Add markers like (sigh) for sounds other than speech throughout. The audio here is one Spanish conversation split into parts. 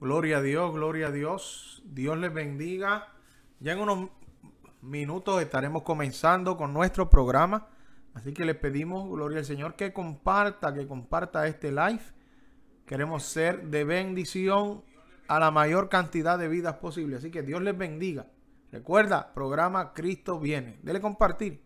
Gloria a Dios, gloria a Dios. Dios les bendiga. Ya en unos minutos estaremos comenzando con nuestro programa. Así que le pedimos, gloria al Señor, que comparta, que comparta este live. Queremos ser de bendición a la mayor cantidad de vidas posible. Así que Dios les bendiga. Recuerda, programa Cristo viene. Dele compartir.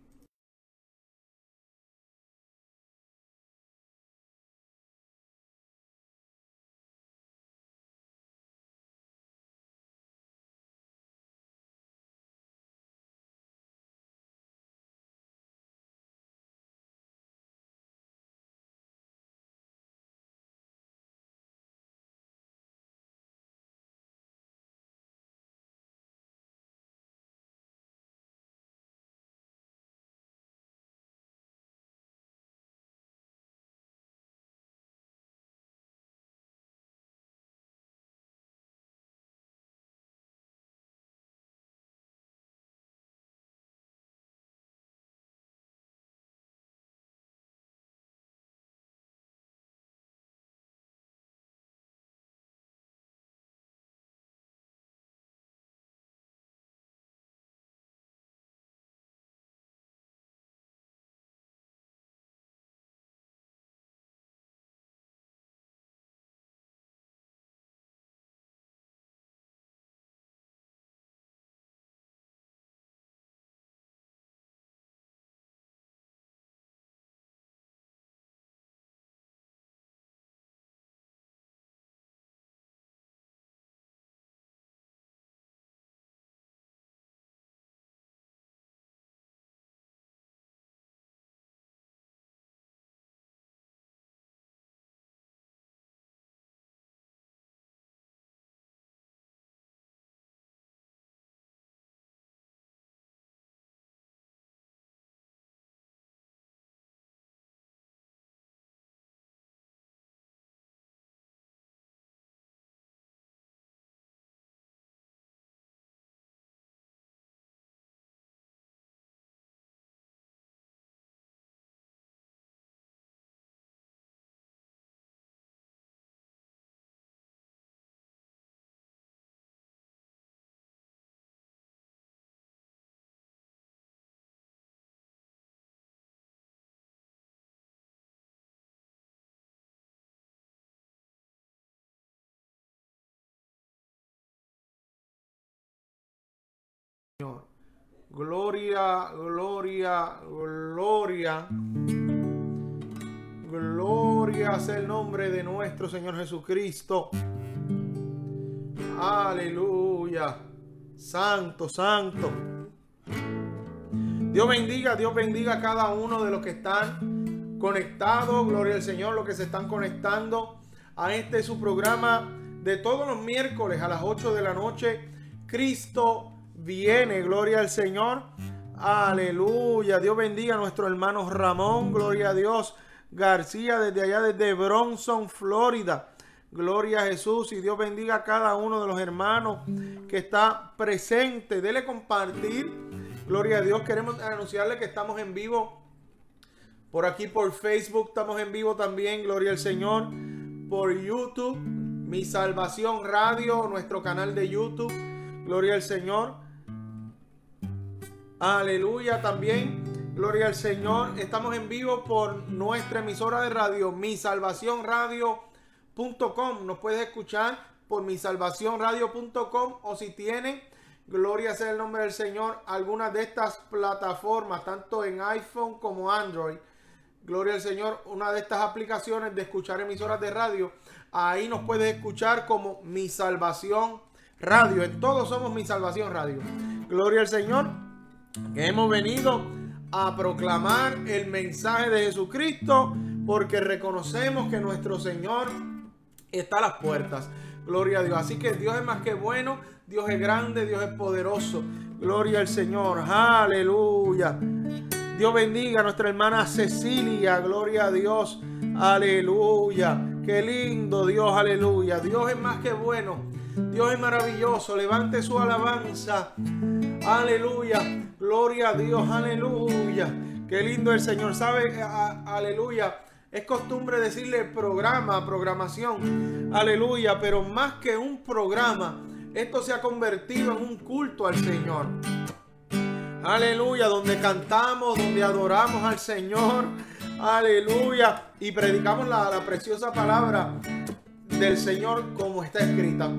Señor. Gloria, gloria, gloria. Gloria sea el nombre de nuestro Señor Jesucristo. Aleluya. Santo, santo. Dios bendiga, Dios bendiga a cada uno de los que están conectados. Gloria al Señor, los que se están conectando a este su programa de todos los miércoles a las 8 de la noche. Cristo viene, gloria al Señor. Aleluya. Dios bendiga a nuestro hermano Ramón, gloria a Dios. García desde allá, desde Bronson, Florida. Gloria a Jesús y Dios bendiga a cada uno de los hermanos que está presente. Dele compartir. Gloria a Dios. Queremos anunciarle que estamos en vivo por aquí por Facebook. Estamos en vivo también. Gloria al Señor. Por YouTube. Mi Salvación Radio, nuestro canal de YouTube. Gloria al Señor. Aleluya también. Gloria al Señor. Estamos en vivo por nuestra emisora de radio, misalvacionradio.com. Nos puedes escuchar por misalvacionradio.com o si tienen, gloria sea el nombre del Señor, algunas de estas plataformas, tanto en iPhone como Android. Gloria al Señor, una de estas aplicaciones de escuchar emisoras de radio. Ahí nos puedes escuchar como Mi Salvación Radio. En todos somos Mi Salvación Radio. Gloria al Señor que hemos venido a proclamar el mensaje de Jesucristo porque reconocemos que nuestro Señor está a las puertas. Gloria a Dios. Así que Dios es más que bueno, Dios es grande, Dios es poderoso. Gloria al Señor. Aleluya. Dios bendiga a nuestra hermana Cecilia. Gloria a Dios. Aleluya. Qué lindo Dios. Aleluya. Dios es más que bueno. Dios es maravilloso. Levante su alabanza. Aleluya. Gloria a Dios. Aleluya. Qué lindo el Señor. ¿Sabe? aleluya. Es costumbre decirle programa, programación. Aleluya. Pero más que un programa, esto se ha convertido en un culto al Señor. Aleluya. Donde cantamos, donde adoramos al Señor. Aleluya. Y predicamos la, la preciosa palabra del Señor como está escrita.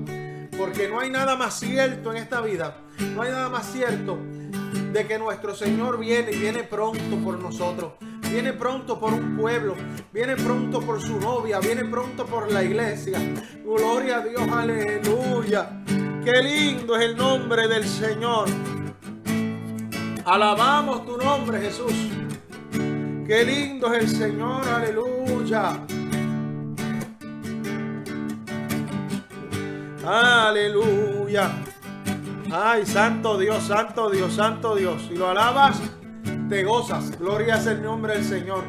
Porque no hay nada más cierto en esta vida. No hay nada más cierto de que nuestro Señor viene y viene pronto por nosotros. Viene pronto por un pueblo. Viene pronto por su novia. Viene pronto por la iglesia. Gloria a Dios. Aleluya. Qué lindo es el nombre del Señor. Alabamos tu nombre, Jesús. Qué lindo es el Señor. Aleluya. Aleluya. Ay, santo Dios, santo Dios, santo Dios. Si lo alabas, te gozas. Gloria es el nombre del Señor.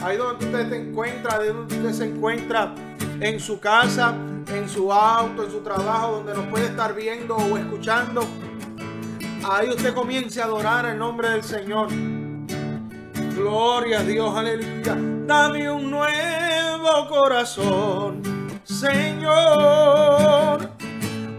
Ahí donde usted te encuentra, de donde usted se encuentra, en su casa, en su auto, en su trabajo, donde nos puede estar viendo o escuchando. Ahí usted comience a adorar el nombre del Señor. Gloria a Dios, aleluya. Dame un nuevo corazón, Señor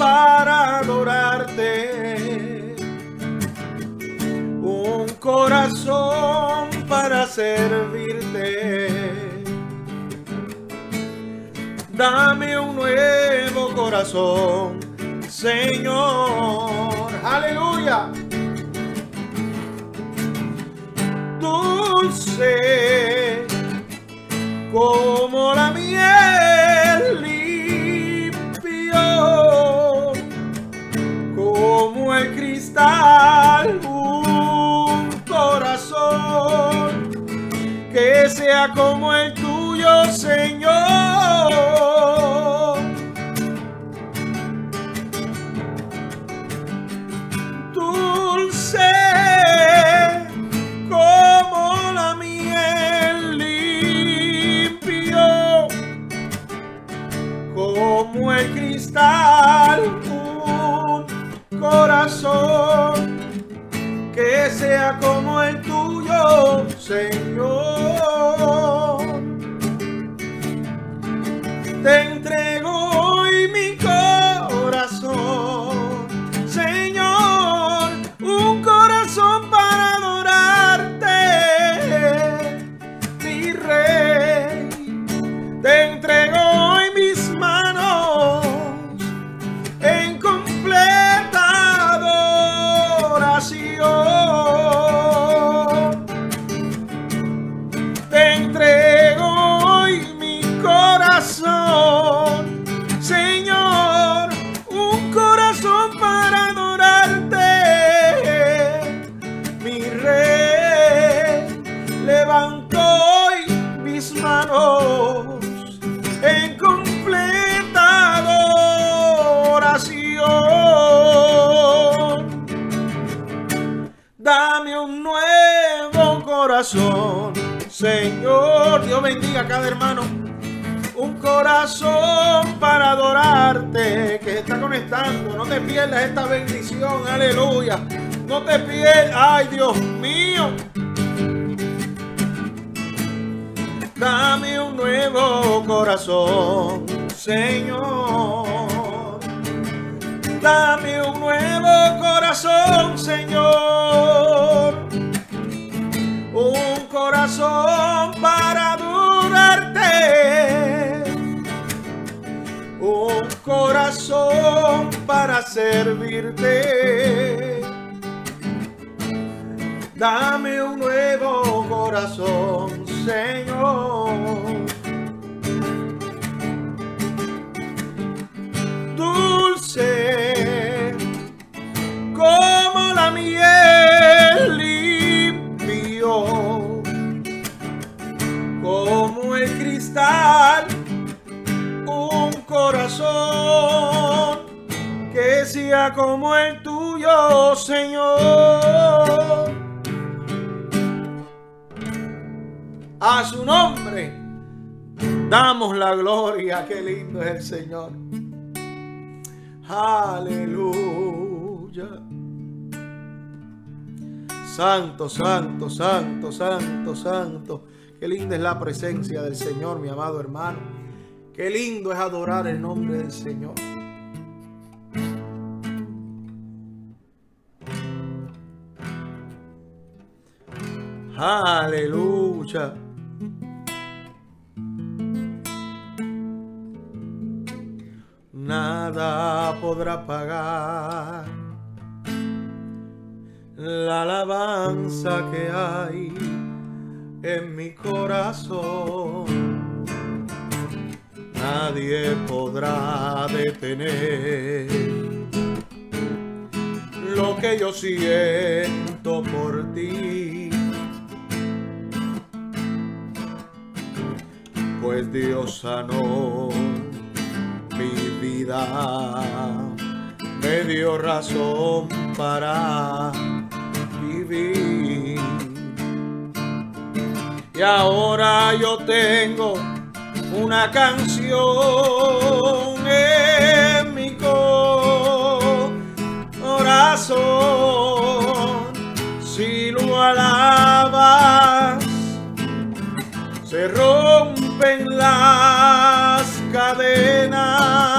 para adorarte, un corazón para servirte. Dame un nuevo corazón, Señor. Aleluya. Dulce como el tuyo, Señor. Dulce como la miel limpio, como el cristal corazón que sea como el tuyo, Señor. Bendiga a cada hermano. Un corazón para adorarte que está conectando. No te pierdas esta bendición. Aleluya. No te pierdas. Ay, Dios mío. Dame un nuevo corazón, Señor. Dame un nuevo corazón, Señor. Un corazón para Un corazón para servirte. Dame un nuevo corazón, Señor. dulce corazón que sea como el tuyo, Señor. A su nombre damos la gloria, qué lindo es el Señor. Aleluya. Santo, santo, santo, santo, santo. Qué linda es la presencia del Señor, mi amado hermano. Qué lindo es adorar el nombre del Señor. Aleluya. Nada podrá pagar la alabanza que hay en mi corazón. Nadie podrá detener lo que yo siento por ti. Pues Dios sanó mi vida, me dio razón para vivir. Y ahora yo tengo una canción en mi corazón. Si lo alabas, se rompen las cadenas.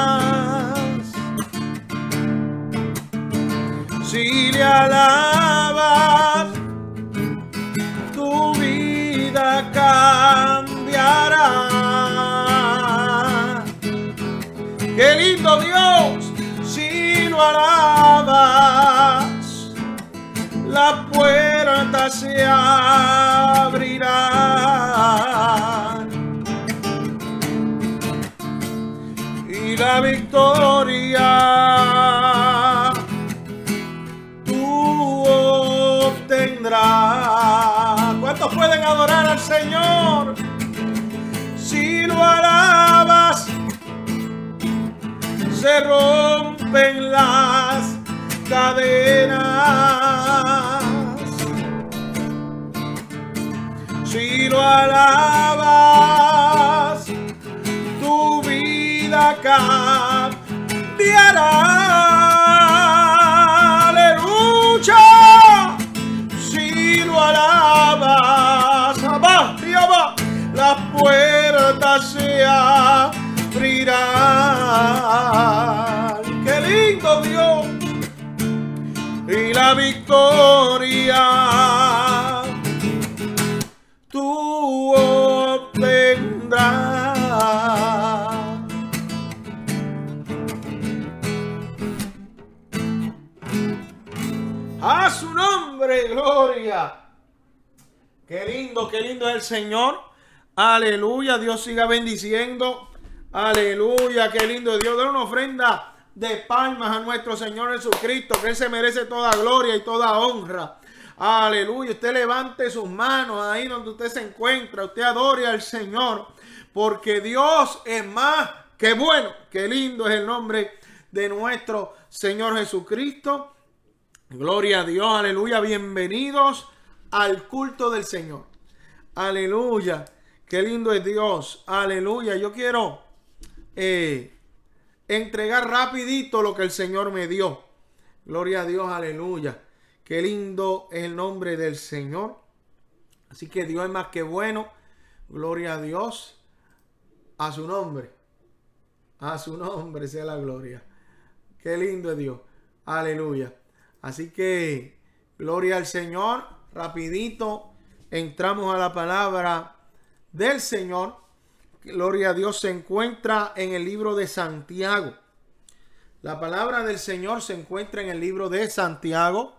Si le alabas, Qué Dios, si lo alabas, la puerta se abrirá. Y la victoria tú obtendrás. ¿Cuántos pueden adorar al Señor? Si lo alabas, se rompen las cadenas. Si lo alabas, tu vida cambiará. Gloria. Qué lindo, qué lindo es el Señor. Aleluya, Dios siga bendiciendo. Aleluya, qué lindo Dios. Da una ofrenda de palmas a nuestro Señor Jesucristo, que Él se merece toda gloria y toda honra. Aleluya. Usted levante sus manos ahí donde usted se encuentra. Usted adore al Señor. Porque Dios es más que bueno. Qué lindo es el nombre de nuestro Señor Jesucristo. Gloria a Dios. Aleluya. Bienvenidos al culto del Señor. Aleluya. Qué lindo es Dios. Aleluya. Yo quiero eh, entregar rapidito lo que el Señor me dio. Gloria a Dios. Aleluya. Qué lindo es el nombre del Señor. Así que Dios es más que bueno. Gloria a Dios. A su nombre. A su nombre sea la gloria. Qué lindo es Dios. Aleluya. Así que gloria al Señor. Rapidito entramos a la palabra del Señor. Gloria a Dios se encuentra en el libro de Santiago. La palabra del Señor se encuentra en el libro de Santiago.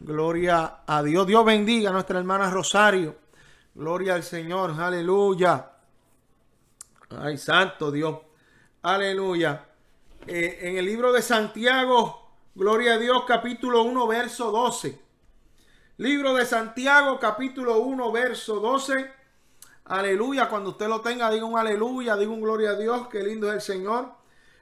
Gloria a Dios. Dios bendiga a nuestra hermana Rosario. Gloria al Señor. Aleluya. Ay, santo Dios. Aleluya. Eh, en el libro de Santiago, Gloria a Dios, capítulo 1, verso 12. Libro de Santiago, capítulo 1, verso 12. Aleluya. Cuando usted lo tenga, diga un aleluya, diga un gloria a Dios. Qué lindo es el Señor.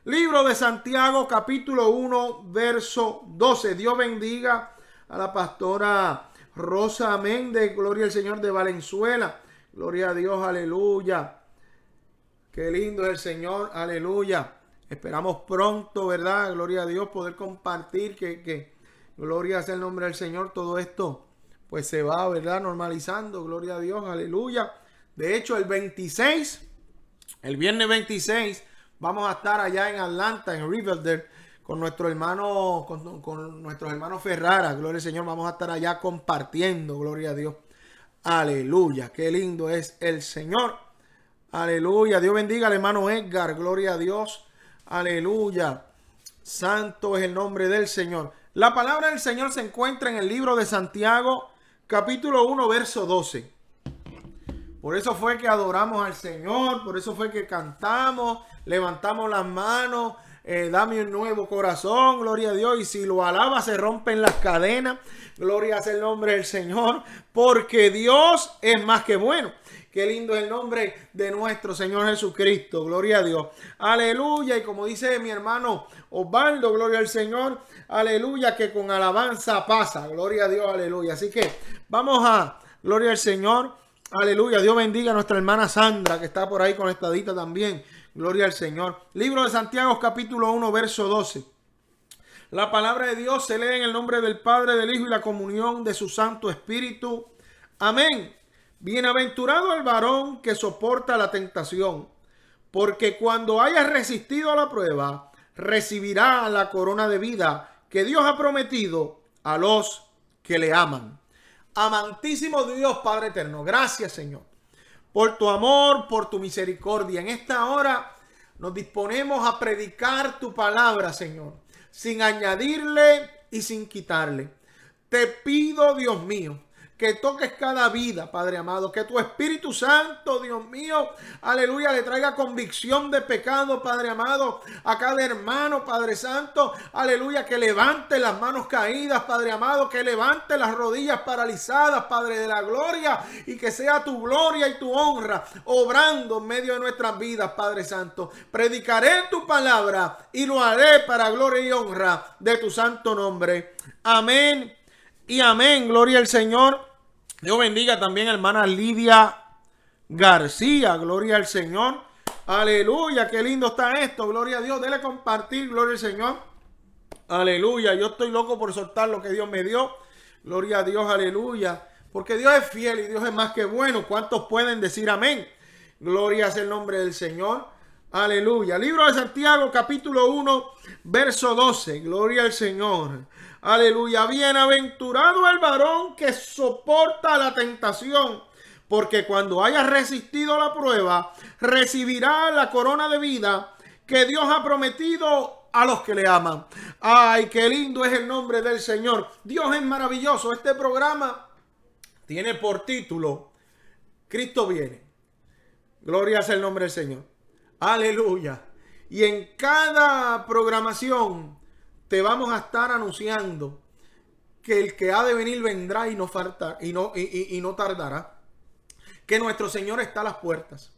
Libro de Santiago, capítulo 1, verso 12. Dios bendiga a la pastora Rosa Méndez. Gloria al Señor de Valenzuela. Gloria a Dios, aleluya. Qué lindo es el Señor, aleluya. Esperamos pronto, ¿verdad? Gloria a Dios, poder compartir que, que gloria sea el nombre del Señor. Todo esto, pues se va, ¿verdad? Normalizando, gloria a Dios, aleluya. De hecho, el 26, el viernes 26, vamos a estar allá en Atlanta, en Riverdale, con nuestro hermano, con, con nuestros hermanos Ferrara, gloria al Señor. Vamos a estar allá compartiendo, gloria a Dios. Aleluya, qué lindo es el Señor. Aleluya, Dios bendiga al hermano Edgar, gloria a Dios. Aleluya, santo es el nombre del Señor. La palabra del Señor se encuentra en el libro de Santiago, capítulo 1, verso 12. Por eso fue que adoramos al Señor, por eso fue que cantamos, levantamos las manos, eh, dame un nuevo corazón, gloria a Dios. Y si lo alaba, se rompen las cadenas. Gloria es el nombre del Señor, porque Dios es más que bueno. Qué lindo es el nombre de nuestro Señor Jesucristo. Gloria a Dios. Aleluya. Y como dice mi hermano Osvaldo, gloria al Señor. Aleluya, que con alabanza pasa. Gloria a Dios, aleluya. Así que vamos a, gloria al Señor. Aleluya. Dios bendiga a nuestra hermana Sandra, que está por ahí conectadita también. Gloria al Señor. Libro de Santiago, capítulo 1, verso 12. La palabra de Dios se lee en el nombre del Padre, del Hijo y la comunión de su Santo Espíritu. Amén. Bienaventurado el varón que soporta la tentación, porque cuando haya resistido a la prueba, recibirá la corona de vida que Dios ha prometido a los que le aman. Amantísimo Dios Padre Eterno, gracias Señor por tu amor, por tu misericordia. En esta hora nos disponemos a predicar tu palabra, Señor, sin añadirle y sin quitarle. Te pido, Dios mío, que toques cada vida, Padre amado, que tu Espíritu Santo, Dios mío, aleluya, le traiga convicción de pecado, Padre amado, a cada hermano, Padre Santo, aleluya, que levante las manos caídas, Padre amado, que levante las rodillas paralizadas, Padre de la gloria, y que sea tu gloria y tu honra obrando en medio de nuestras vidas, Padre Santo. Predicaré tu palabra y lo haré para gloria y honra de tu santo nombre. Amén y amén. Gloria al Señor. Dios bendiga también hermana Lidia García. Gloria al Señor. Aleluya, qué lindo está esto. Gloria a Dios. Dele compartir. Gloria al Señor. Aleluya. Yo estoy loco por soltar lo que Dios me dio. Gloria a Dios. Aleluya. Porque Dios es fiel y Dios es más que bueno. ¿Cuántos pueden decir amén? Gloria es el nombre del Señor. Aleluya. Libro de Santiago, capítulo 1, verso 12. Gloria al Señor. Aleluya. Bienaventurado el varón que soporta la tentación, porque cuando haya resistido la prueba, recibirá la corona de vida que Dios ha prometido a los que le aman. Ay, qué lindo es el nombre del Señor. Dios es maravilloso. Este programa tiene por título Cristo viene. Gloria sea el nombre del Señor. Aleluya. Y en cada programación te vamos a estar anunciando que el que ha de venir vendrá y no falta y no, y, no tardará. Que nuestro Señor está a las puertas.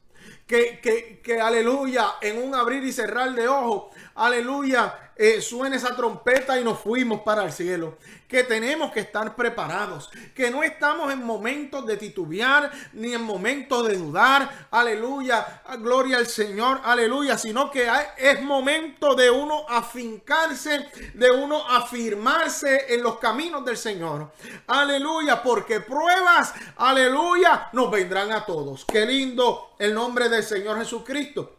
Que, que, que, aleluya, en un abrir y cerrar de ojos, aleluya, eh, suene esa trompeta y nos fuimos para el cielo. Que tenemos que estar preparados. Que no estamos en momentos de titubear ni en momentos de dudar. Aleluya. Gloria al Señor. Aleluya. Sino que es momento de uno afincarse, de uno afirmarse en los caminos del Señor. Aleluya. Porque pruebas, aleluya, nos vendrán a todos. Qué lindo el nombre Señor Jesucristo.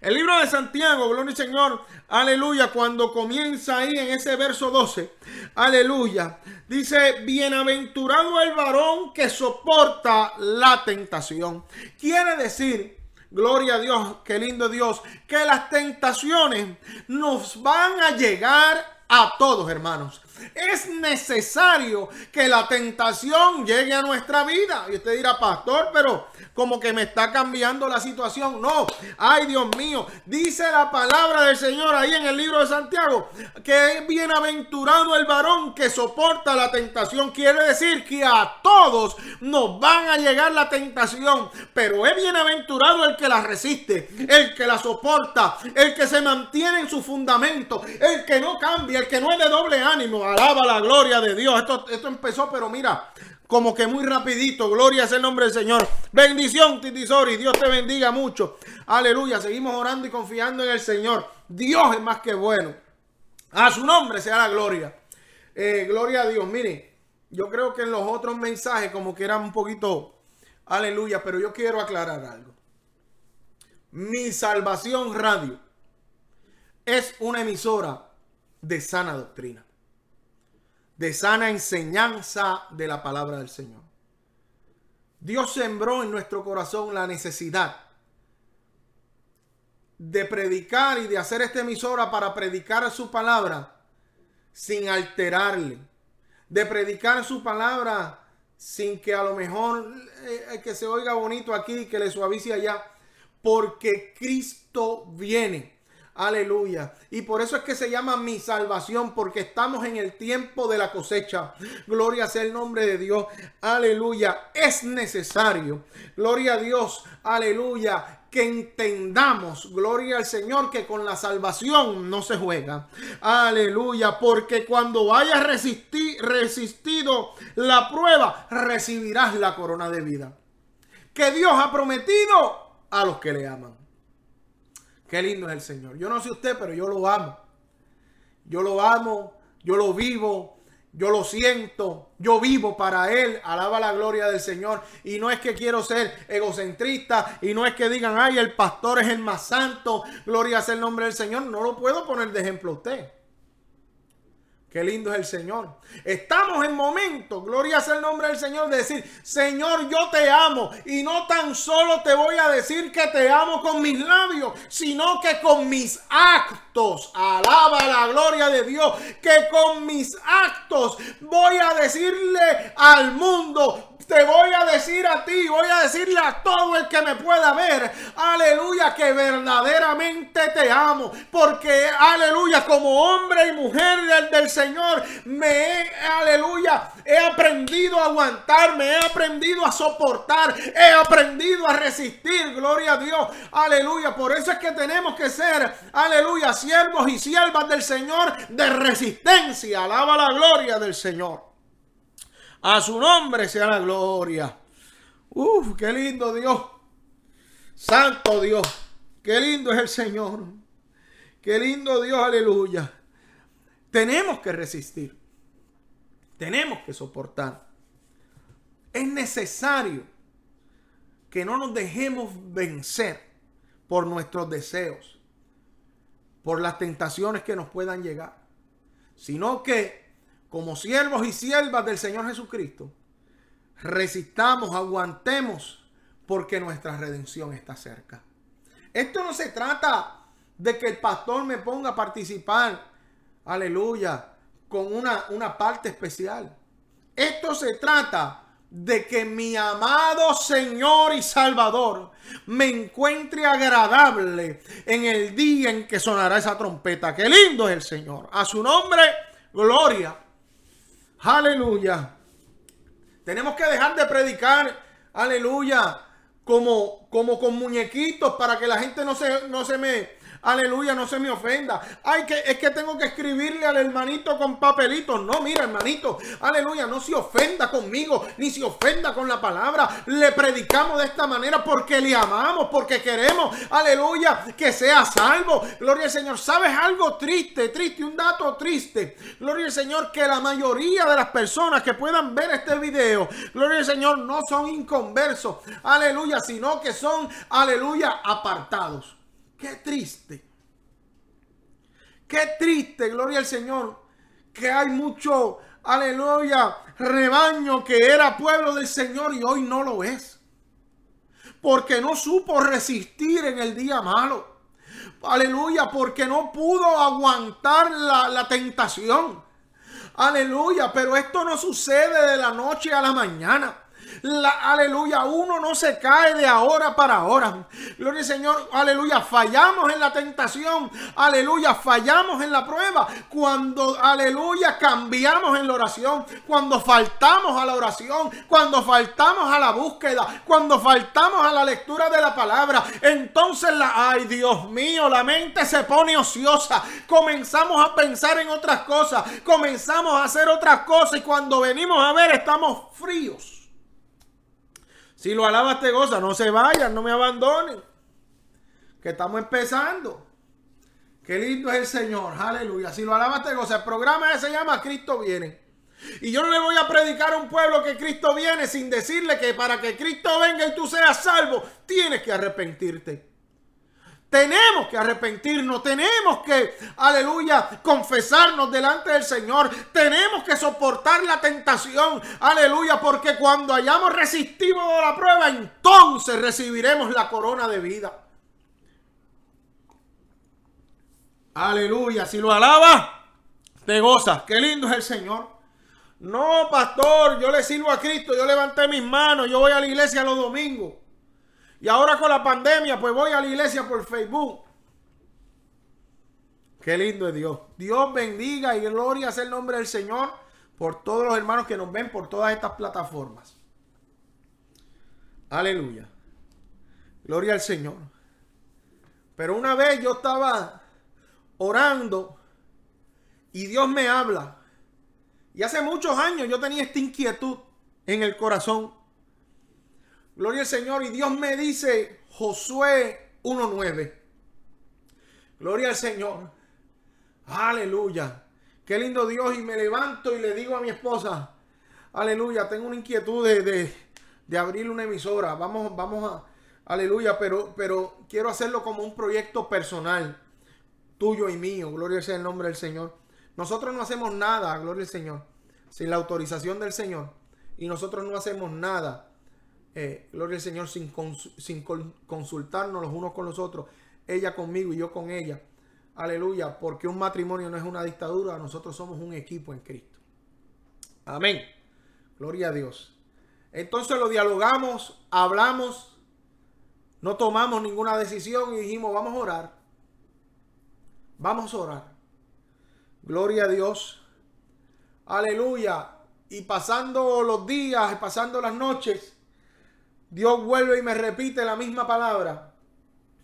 El libro de Santiago, gloria al Señor, aleluya, cuando comienza ahí en ese verso 12, aleluya, dice, bienaventurado el varón que soporta la tentación. Quiere decir, gloria a Dios, qué lindo Dios, que las tentaciones nos van a llegar a todos, hermanos. Es necesario que la tentación llegue a nuestra vida. Y usted dirá, pastor, pero como que me está cambiando la situación. No, ay Dios mío, dice la palabra del Señor ahí en el libro de Santiago, que es bienaventurado el varón que soporta la tentación. Quiere decir que a todos nos van a llegar la tentación, pero es bienaventurado el que la resiste, el que la soporta, el que se mantiene en su fundamento, el que no cambia, el que no es de doble ánimo. Alaba la gloria de Dios. Esto, esto empezó, pero mira, como que muy rapidito. Gloria es el nombre del Señor. Bendición, Titisori. Dios te bendiga mucho. Aleluya. Seguimos orando y confiando en el Señor. Dios es más que bueno. A su nombre sea la gloria. Eh, gloria a Dios. Mire, yo creo que en los otros mensajes como que eran un poquito... Aleluya. Pero yo quiero aclarar algo. Mi Salvación Radio es una emisora de sana doctrina de sana enseñanza de la palabra del Señor. Dios sembró en nuestro corazón la necesidad de predicar y de hacer esta emisora para predicar su palabra sin alterarle, de predicar su palabra sin que a lo mejor eh, que se oiga bonito aquí y que le suavice allá, porque Cristo viene Aleluya. Y por eso es que se llama mi salvación, porque estamos en el tiempo de la cosecha. Gloria sea el nombre de Dios. Aleluya. Es necesario. Gloria a Dios. Aleluya que entendamos, gloria al Señor, que con la salvación no se juega. Aleluya, porque cuando hayas resistido la prueba, recibirás la corona de vida. Que Dios ha prometido a los que le aman. Qué lindo es el Señor. Yo no sé usted, pero yo lo amo. Yo lo amo, yo lo vivo, yo lo siento, yo vivo para Él. Alaba la gloria del Señor. Y no es que quiero ser egocentrista y no es que digan, ay, el pastor es el más santo. Gloria sea el nombre del Señor. No lo puedo poner de ejemplo a usted. Qué lindo es el Señor. Estamos en momento, gloria sea el nombre del Señor, de decir, Señor, yo te amo. Y no tan solo te voy a decir que te amo con mis labios, sino que con mis actos. Alaba la gloria de Dios. Que con mis actos voy a decirle al mundo, te voy a decir a ti, voy a decirle a todo el que me pueda ver, aleluya, que verdaderamente te amo, porque aleluya, como hombre y mujer del, Señor, me he, aleluya, he aprendido a aguantarme, he aprendido a soportar, he aprendido a resistir, gloria a Dios, aleluya, por eso es que tenemos que ser, aleluya, siervos y siervas del Señor de resistencia, alaba la gloria del Señor. A su nombre sea la gloria. Uf, qué lindo Dios. Santo Dios. Qué lindo es el Señor. Qué lindo Dios, aleluya. Tenemos que resistir. Tenemos que soportar. Es necesario que no nos dejemos vencer por nuestros deseos, por las tentaciones que nos puedan llegar, sino que como siervos y siervas del Señor Jesucristo, resistamos, aguantemos, porque nuestra redención está cerca. Esto no se trata de que el pastor me ponga a participar, aleluya, con una, una parte especial. Esto se trata de que mi amado Señor y Salvador me encuentre agradable en el día en que sonará esa trompeta. Qué lindo es el Señor. A su nombre, gloria. Aleluya. Tenemos que dejar de predicar, aleluya, como, como con muñequitos para que la gente no se, no se me Aleluya, no se me ofenda. Ay, que es que tengo que escribirle al hermanito con papelitos. No, mira, hermanito. Aleluya, no se ofenda conmigo, ni se ofenda con la palabra. Le predicamos de esta manera porque le amamos, porque queremos, aleluya, que sea salvo. Gloria al Señor. ¿Sabes algo triste, triste, un dato triste? Gloria al Señor, que la mayoría de las personas que puedan ver este video, gloria al Señor, no son inconversos. Aleluya, sino que son, aleluya, apartados. Qué triste. Qué triste, gloria al Señor, que hay mucho, aleluya, rebaño que era pueblo del Señor y hoy no lo es. Porque no supo resistir en el día malo. Aleluya, porque no pudo aguantar la, la tentación. Aleluya, pero esto no sucede de la noche a la mañana. La, aleluya, uno no se cae de ahora para ahora. Gloria al Señor, aleluya, fallamos en la tentación, aleluya, fallamos en la prueba. Cuando, aleluya, cambiamos en la oración, cuando faltamos a la oración, cuando faltamos a la búsqueda, cuando faltamos a la lectura de la palabra, entonces la, ay Dios mío, la mente se pone ociosa. Comenzamos a pensar en otras cosas, comenzamos a hacer otras cosas y cuando venimos a ver estamos fríos. Si lo alabas te goza, no se vayan, no me abandonen. Que estamos empezando. Qué lindo es el Señor, aleluya. Si lo alabas te goza, el programa se llama Cristo viene. Y yo no le voy a predicar a un pueblo que Cristo viene sin decirle que para que Cristo venga y tú seas salvo, tienes que arrepentirte. Tenemos que arrepentirnos, tenemos que, aleluya, confesarnos delante del Señor. Tenemos que soportar la tentación, aleluya, porque cuando hayamos resistido la prueba, entonces recibiremos la corona de vida. Aleluya, si lo alaba, te gozas. Qué lindo es el Señor. No, pastor, yo le sirvo a Cristo, yo levanté mis manos, yo voy a la iglesia los domingos. Y ahora con la pandemia, pues voy a la iglesia por Facebook. Qué lindo es Dios. Dios bendiga y gloria sea el nombre del Señor por todos los hermanos que nos ven por todas estas plataformas. Aleluya. Gloria al Señor. Pero una vez yo estaba orando y Dios me habla. Y hace muchos años yo tenía esta inquietud en el corazón. Gloria al Señor. Y Dios me dice, Josué 1.9. Gloria al Señor. Aleluya. Qué lindo Dios. Y me levanto y le digo a mi esposa, aleluya, tengo una inquietud de, de, abrir una emisora. Vamos, vamos a, aleluya, pero, pero quiero hacerlo como un proyecto personal, tuyo y mío. Gloria sea el nombre del Señor. Nosotros no hacemos nada, gloria al Señor, sin la autorización del Señor. Y nosotros no hacemos nada eh, gloria al Señor, sin, sin consultarnos los unos con los otros, ella conmigo y yo con ella. Aleluya, porque un matrimonio no es una dictadura, nosotros somos un equipo en Cristo. Amén. Gloria a Dios. Entonces lo dialogamos, hablamos, no tomamos ninguna decisión y dijimos, vamos a orar. Vamos a orar. Gloria a Dios. Aleluya. Y pasando los días, pasando las noches, Dios vuelve y me repite la misma palabra,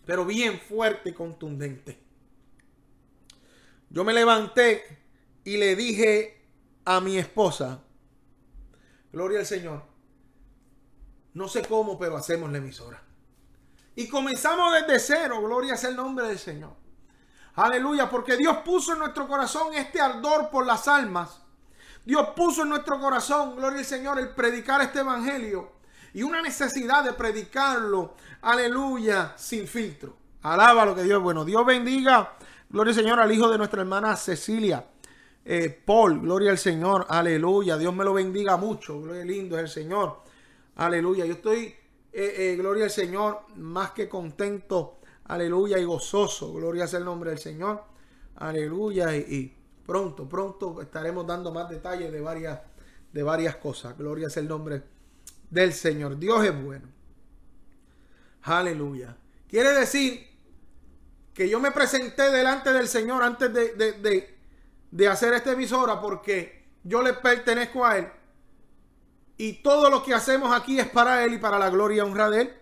pero bien fuerte y contundente. Yo me levanté y le dije a mi esposa, Gloria al Señor, no sé cómo, pero hacemos la emisora. Y comenzamos desde cero, gloria sea el nombre del Señor. Aleluya, porque Dios puso en nuestro corazón este ardor por las almas. Dios puso en nuestro corazón, gloria al Señor, el predicar este evangelio y una necesidad de predicarlo, aleluya, sin filtro. Alaba lo que Dios es bueno. Dios bendiga, gloria al Señor, al hijo de nuestra hermana Cecilia. Eh, Paul, gloria al Señor, aleluya. Dios me lo bendiga mucho, gloria lindo es el Señor, aleluya. Yo estoy, eh, eh, gloria al Señor, más que contento, aleluya, y gozoso, gloria sea el nombre del Señor, aleluya. Y, pronto, pronto estaremos dando más detalles de varias, de varias cosas, gloria sea el nombre del Señor. Dios es bueno. Aleluya. Quiere decir que yo me presenté delante del Señor antes de, de, hacer esta emisora porque yo le pertenezco a Él. Y todo lo que hacemos aquí es para Él y para la gloria y honra de Él.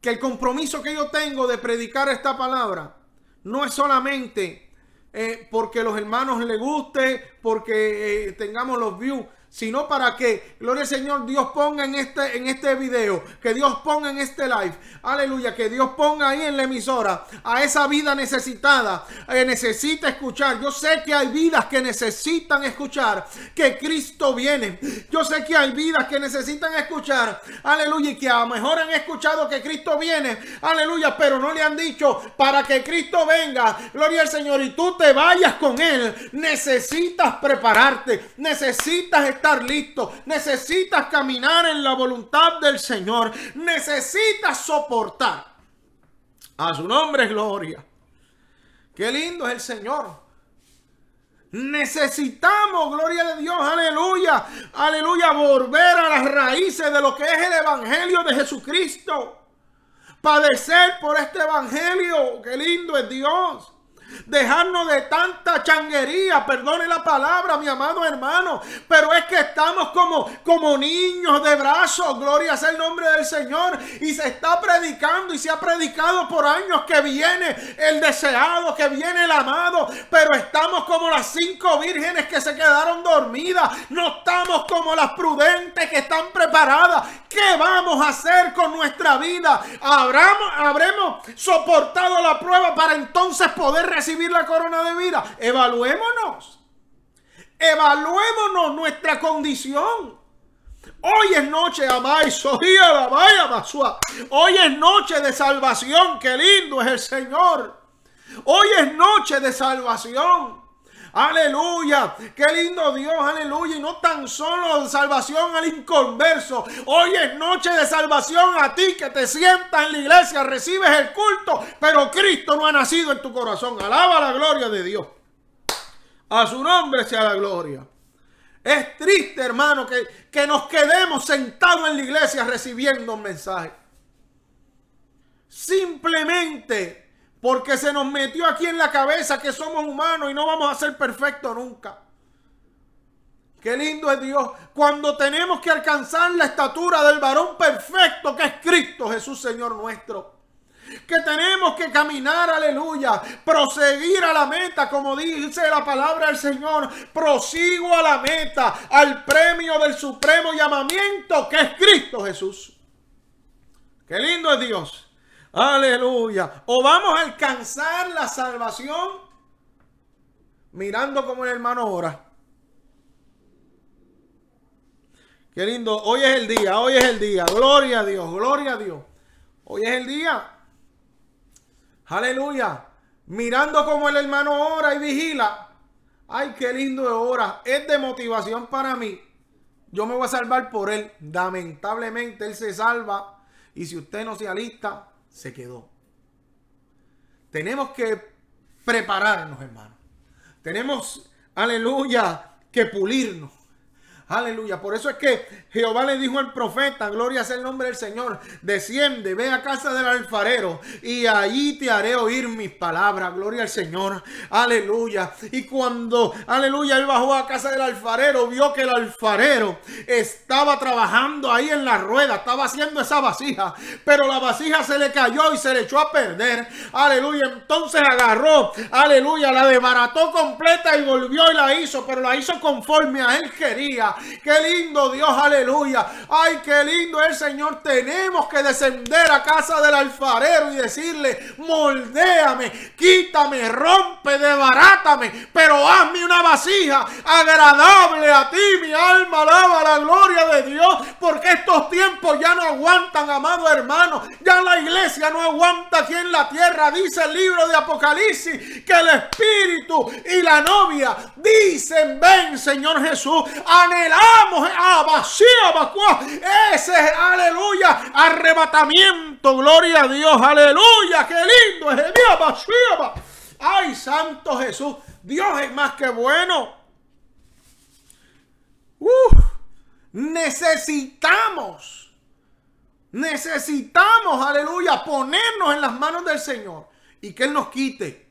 Que el compromiso que yo tengo de predicar esta palabra no es solamente eh, porque los hermanos le guste, porque eh, tengamos los views, sino para que, gloria al Señor, Dios ponga en este, en este video, que Dios ponga en este live, aleluya, que Dios ponga ahí en la emisora a esa vida necesitada, que necesita escuchar. Yo sé que hay vidas que necesitan escuchar que Cristo viene. Yo sé que hay vidas que necesitan escuchar, aleluya, y que a lo mejor han escuchado que Cristo viene, aleluya, pero no le han dicho para que Cristo venga, gloria al Señor, y tú te vayas con Él. Necesitas prepararte, necesitas estar estar listo, necesitas caminar en la voluntad del Señor, necesitas soportar. A su nombre gloria. Qué lindo es el Señor. Necesitamos, gloria de Dios, aleluya, aleluya, volver a las raíces de lo que es el Evangelio de Jesucristo. Padecer por este Evangelio, qué lindo es Dios dejarnos de tanta changuería, perdone la palabra, mi amado hermano, pero es que estamos como, como niños de brazos, gloria sea el nombre del Señor, y se está predicando y se ha predicado por años que viene el deseado, que viene el amado, pero estamos como las cinco vírgenes que se quedaron dormidas, no estamos como las prudentes que están preparadas. ¿Qué vamos a hacer con nuestra vida? ¿Habremos, soportado la prueba para entonces poder recibir recibir la corona de vida. Evaluémonos. Evaluémonos nuestra condición. Hoy es noche, Hoy es noche de salvación. Qué lindo es el Señor. Hoy es noche de salvación. Aleluya. Qué lindo Dios. Aleluya. Y no tan solo salvación al inconverso. Hoy es noche de salvación a ti que te sientas en la iglesia, recibes el culto, pero Cristo no ha nacido en tu corazón. Alaba la gloria de Dios. A su nombre sea la gloria. Es triste, hermano, que, que nos quedemos sentados en la iglesia recibiendo un mensaje. Simplemente porque se nos metió aquí en la cabeza que somos humanos y no vamos a ser perfectos nunca. Qué lindo es Dios cuando tenemos que alcanzar la estatura del varón perfecto que es Cristo Jesús Señor nuestro. Que tenemos que caminar, aleluya, proseguir a la meta, como dice la palabra del Señor. Prosigo a la meta, al premio del supremo llamamiento que es Cristo Jesús. Qué lindo es Dios. Aleluya. O vamos a alcanzar la salvación mirando como el hermano ora. Qué lindo. Hoy es el día, hoy es el día. Gloria a Dios, gloria a Dios. Hoy es el día. Aleluya. Mirando como el hermano ora y vigila. Ay, qué lindo es ora. Es de motivación para mí. Yo me voy a salvar por él. Lamentablemente él se salva. Y si usted no se alista, se quedó. Tenemos que prepararnos, hermano. Tenemos, aleluya, que pulirnos. Aleluya. Por eso es que Jehová le dijo al profeta, gloria sea el nombre del Señor, desciende, ve a casa del alfarero y allí te haré oír mis palabras. Gloria al Señor. Aleluya. Y cuando, aleluya, él bajó a casa del alfarero, vio que el alfarero estaba trabajando ahí en la rueda, estaba haciendo esa vasija, pero la vasija se le cayó y se le echó a perder. Aleluya. Entonces agarró, aleluya, la desbarató completa y volvió y la hizo, pero la hizo conforme a él quería. Qué lindo Dios, aleluya. Ay, qué lindo el Señor. Tenemos que descender a casa del alfarero y decirle, moldéame, quítame, rompe, debarátame, pero hazme una vasija agradable a ti, mi alma alaba la gloria de Dios, porque estos tiempos ya no aguantan, amado hermano. Ya la iglesia no aguanta aquí en la tierra, dice el libro de Apocalipsis, que el Espíritu y la novia dicen, ven Señor Jesús, anhelamos a ese aleluya arrebatamiento, gloria a Dios, aleluya, qué lindo es el Ay, Santo Jesús, Dios es más que bueno. necesitamos, necesitamos, aleluya, ponernos en las manos del Señor y que Él nos quite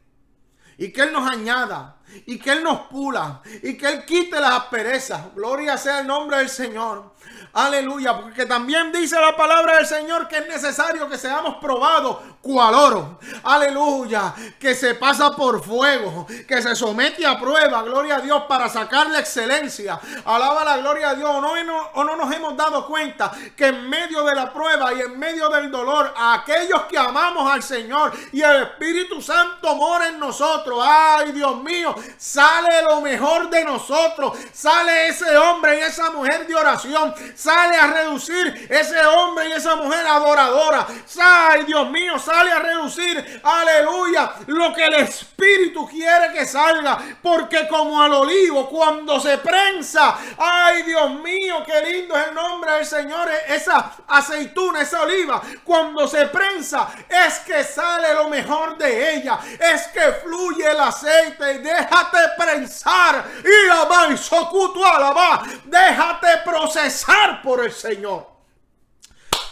y que Él nos añada y que Él nos pula y que Él quite las asperezas. Gloria sea el nombre del Señor. Aleluya, porque también dice la palabra del Señor que es necesario que seamos probados cual oro. Aleluya, que se pasa por fuego, que se somete a prueba, gloria a Dios, para sacar la excelencia. Alaba la gloria a Dios. O no, o no nos hemos dado cuenta que en medio de la prueba y en medio del dolor, aquellos que amamos al Señor y el Espíritu Santo mora en nosotros. Ay, Dios mío, sale lo mejor de nosotros. Sale ese hombre y esa mujer de oración sale a reducir ese hombre y esa mujer adoradora. Ay, Dios mío, sale a reducir, aleluya, lo que el Espíritu quiere que salga. Porque como al olivo, cuando se prensa, ay, Dios mío, qué lindo es el nombre del Señor. Esa aceituna, esa oliva, cuando se prensa, es que sale lo mejor de ella. Es que fluye el aceite y déjate prensar. Y la socuto alaba. Déjate procesar por el Señor.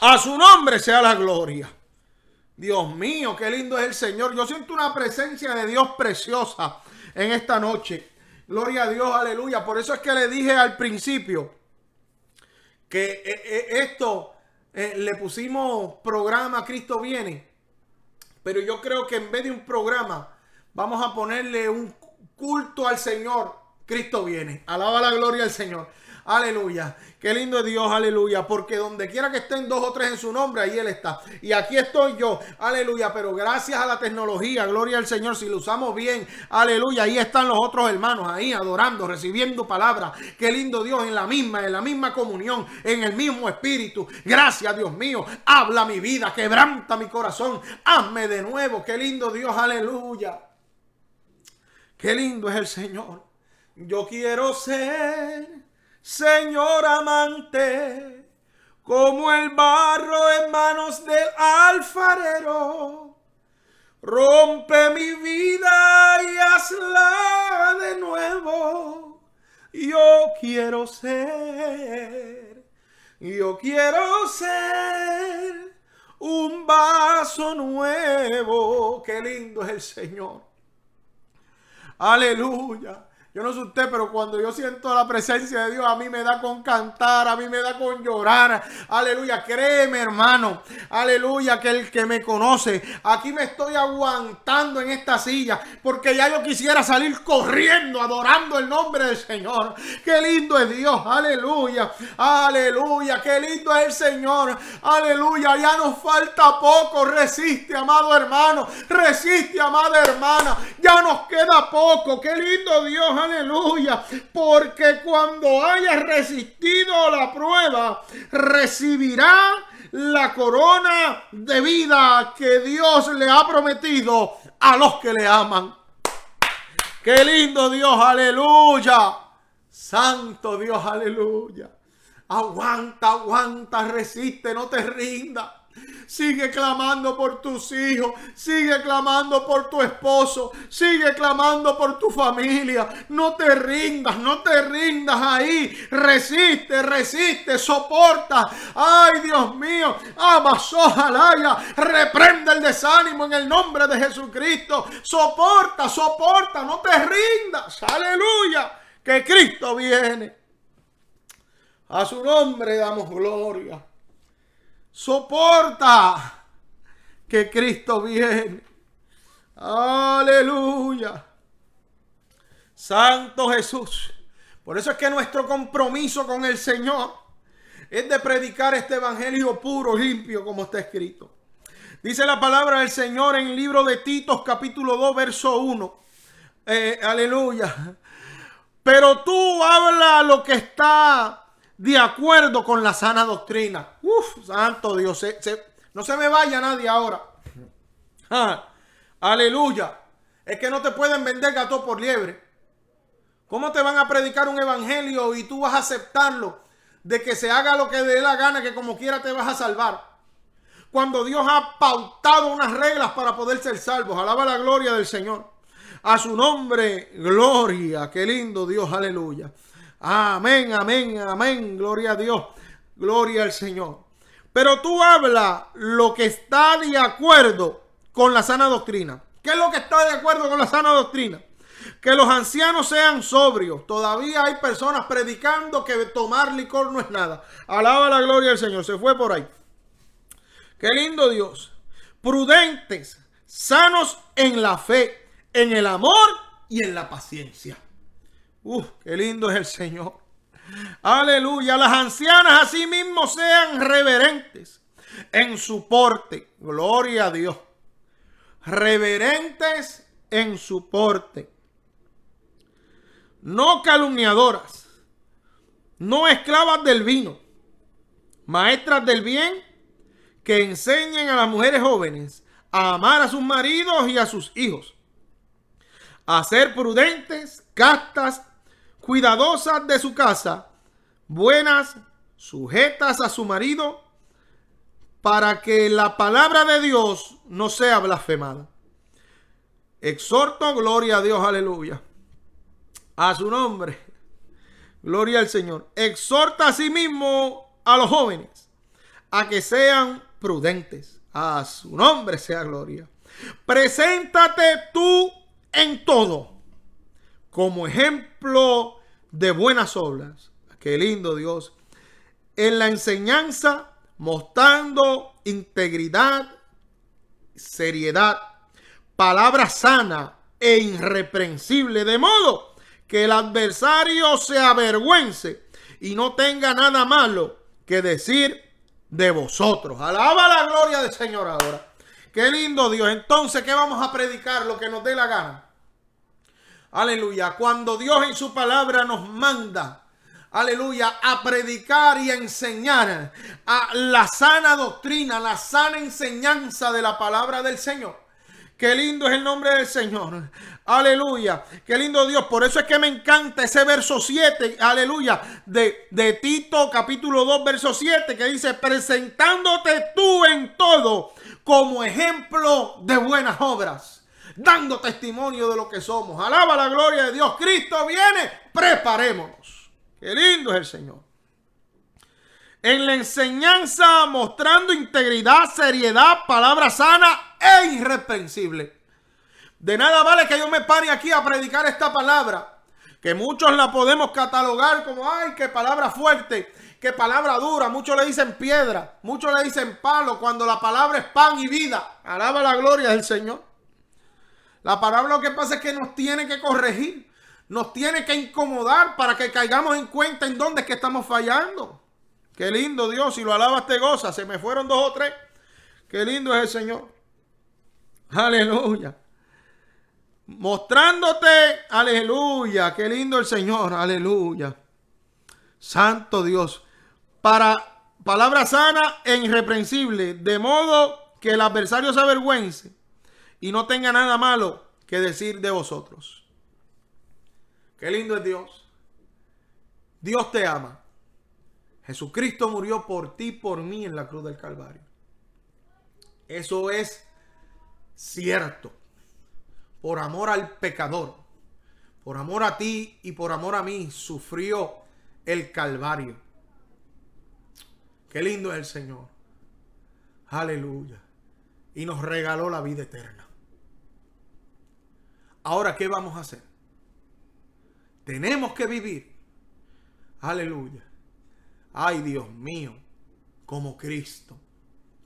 A su nombre sea la gloria. Dios mío, qué lindo es el Señor. Yo siento una presencia de Dios preciosa en esta noche. Gloria a Dios, aleluya. Por eso es que le dije al principio que eh, eh, esto eh, le pusimos programa Cristo viene. Pero yo creo que en vez de un programa, vamos a ponerle un culto al Señor. Cristo viene. Alaba la gloria al Señor. Aleluya. Qué lindo es Dios, aleluya. Porque donde quiera que estén dos o tres en su nombre, ahí Él está. Y aquí estoy yo, aleluya. Pero gracias a la tecnología, gloria al Señor, si lo usamos bien, aleluya. Ahí están los otros hermanos, ahí adorando, recibiendo palabras. Qué lindo Dios, en la misma, en la misma comunión, en el mismo espíritu. Gracias, Dios mío. Habla mi vida, quebranta mi corazón. Hazme de nuevo. Qué lindo Dios, aleluya. Qué lindo es el Señor. Yo quiero ser Señor amante, como el barro en manos del alfarero. Rompe mi vida y hazla de nuevo. Yo quiero ser, yo quiero ser un vaso nuevo. Qué lindo es el Señor. Aleluya. Yo no sé usted, pero cuando yo siento la presencia de Dios, a mí me da con cantar, a mí me da con llorar. Aleluya, créeme hermano. Aleluya, que el que me conoce, aquí me estoy aguantando en esta silla, porque ya yo quisiera salir corriendo, adorando el nombre del Señor. Qué lindo es Dios, aleluya, aleluya, qué lindo es el Señor. Aleluya, ya nos falta poco. Resiste, amado hermano, resiste, amada hermana. Ya nos queda poco. Qué lindo Dios aleluya, porque cuando haya resistido la prueba, recibirá la corona de vida que Dios le ha prometido a los que le aman. Qué lindo Dios, aleluya. Santo Dios, aleluya. Aguanta, aguanta, resiste, no te rindas. Sigue clamando por tus hijos. Sigue clamando por tu esposo. Sigue clamando por tu familia. No te rindas, no te rindas ahí. Resiste, resiste, soporta. Ay, Dios mío. Amazojalaya. Reprende el desánimo en el nombre de Jesucristo. Soporta, soporta. No te rindas. Aleluya. Que Cristo viene. A su nombre damos gloria. Soporta que Cristo viene. Aleluya. Santo Jesús. Por eso es que nuestro compromiso con el Señor es de predicar este evangelio puro, limpio, como está escrito. Dice la palabra del Señor en el libro de Titos, capítulo 2, verso 1. Eh, aleluya. Pero tú habla lo que está de acuerdo con la sana doctrina. Uf, santo Dios, no se me vaya nadie ahora. (laughs) aleluya. Es que no te pueden vender gato por liebre. ¿Cómo te van a predicar un evangelio y tú vas a aceptarlo? De que se haga lo que dé la gana, que como quiera te vas a salvar. Cuando Dios ha pautado unas reglas para poder ser salvos. Alaba la gloria del Señor. A su nombre, gloria. Qué lindo Dios, aleluya. Amén, amén, amén. Gloria a Dios. Gloria al Señor. Pero tú habla lo que está de acuerdo con la sana doctrina. ¿Qué es lo que está de acuerdo con la sana doctrina? Que los ancianos sean sobrios. Todavía hay personas predicando que tomar licor no es nada. Alaba la gloria del Señor. Se fue por ahí. Qué lindo Dios. Prudentes, sanos en la fe, en el amor y en la paciencia. Uf, qué lindo es el Señor. Aleluya. Las ancianas asimismo sean reverentes en su porte. Gloria a Dios. Reverentes en su porte. No calumniadoras. No esclavas del vino. maestras del bien, que enseñen a las mujeres jóvenes a amar a sus maridos y a sus hijos, a ser prudentes, castas, cuidadosas de su casa, buenas, sujetas a su marido, para que la palabra de Dios no sea blasfemada. Exhorto, gloria a Dios, aleluya. A su nombre. Gloria al Señor. Exhorta a sí mismo a los jóvenes a que sean prudentes. A su nombre sea gloria. Preséntate tú en todo como ejemplo de buenas obras. Qué lindo Dios. En la enseñanza, mostrando integridad, seriedad, palabra sana e irreprensible, de modo que el adversario se avergüence y no tenga nada malo que decir de vosotros. Alaba la gloria del Señor ahora. Qué lindo Dios. Entonces, ¿qué vamos a predicar? Lo que nos dé la gana. Aleluya. Cuando Dios en su palabra nos manda, aleluya, a predicar y a enseñar a la sana doctrina, la sana enseñanza de la palabra del Señor. Qué lindo es el nombre del Señor. Aleluya. Qué lindo Dios. Por eso es que me encanta ese verso 7. Aleluya. De, de Tito capítulo 2 verso 7 que dice presentándote tú en todo como ejemplo de buenas obras. Dando testimonio de lo que somos. Alaba la gloria de Dios. Cristo viene. Preparémonos. Qué lindo es el Señor. En la enseñanza mostrando integridad, seriedad, palabra sana e irreprensible. De nada vale que yo me pare aquí a predicar esta palabra, que muchos la podemos catalogar como, ay, qué palabra fuerte, qué palabra dura. Muchos le dicen piedra, muchos le dicen palo, cuando la palabra es pan y vida. Alaba la gloria del Señor. La palabra lo que pasa es que nos tiene que corregir, nos tiene que incomodar para que caigamos en cuenta en dónde es que estamos fallando. Qué lindo Dios, si lo alabas te goza. Se me fueron dos o tres. Qué lindo es el Señor. Aleluya. Mostrándote, aleluya. Qué lindo el Señor, aleluya. Santo Dios. Para palabra sana e irreprensible. De modo que el adversario se avergüence y no tenga nada malo que decir de vosotros. Qué lindo es Dios. Dios te ama. Jesucristo murió por ti, por mí en la cruz del Calvario. Eso es cierto. Por amor al pecador, por amor a ti y por amor a mí, sufrió el Calvario. Qué lindo es el Señor. Aleluya. Y nos regaló la vida eterna. Ahora, ¿qué vamos a hacer? Tenemos que vivir. Aleluya ay Dios mío, como Cristo.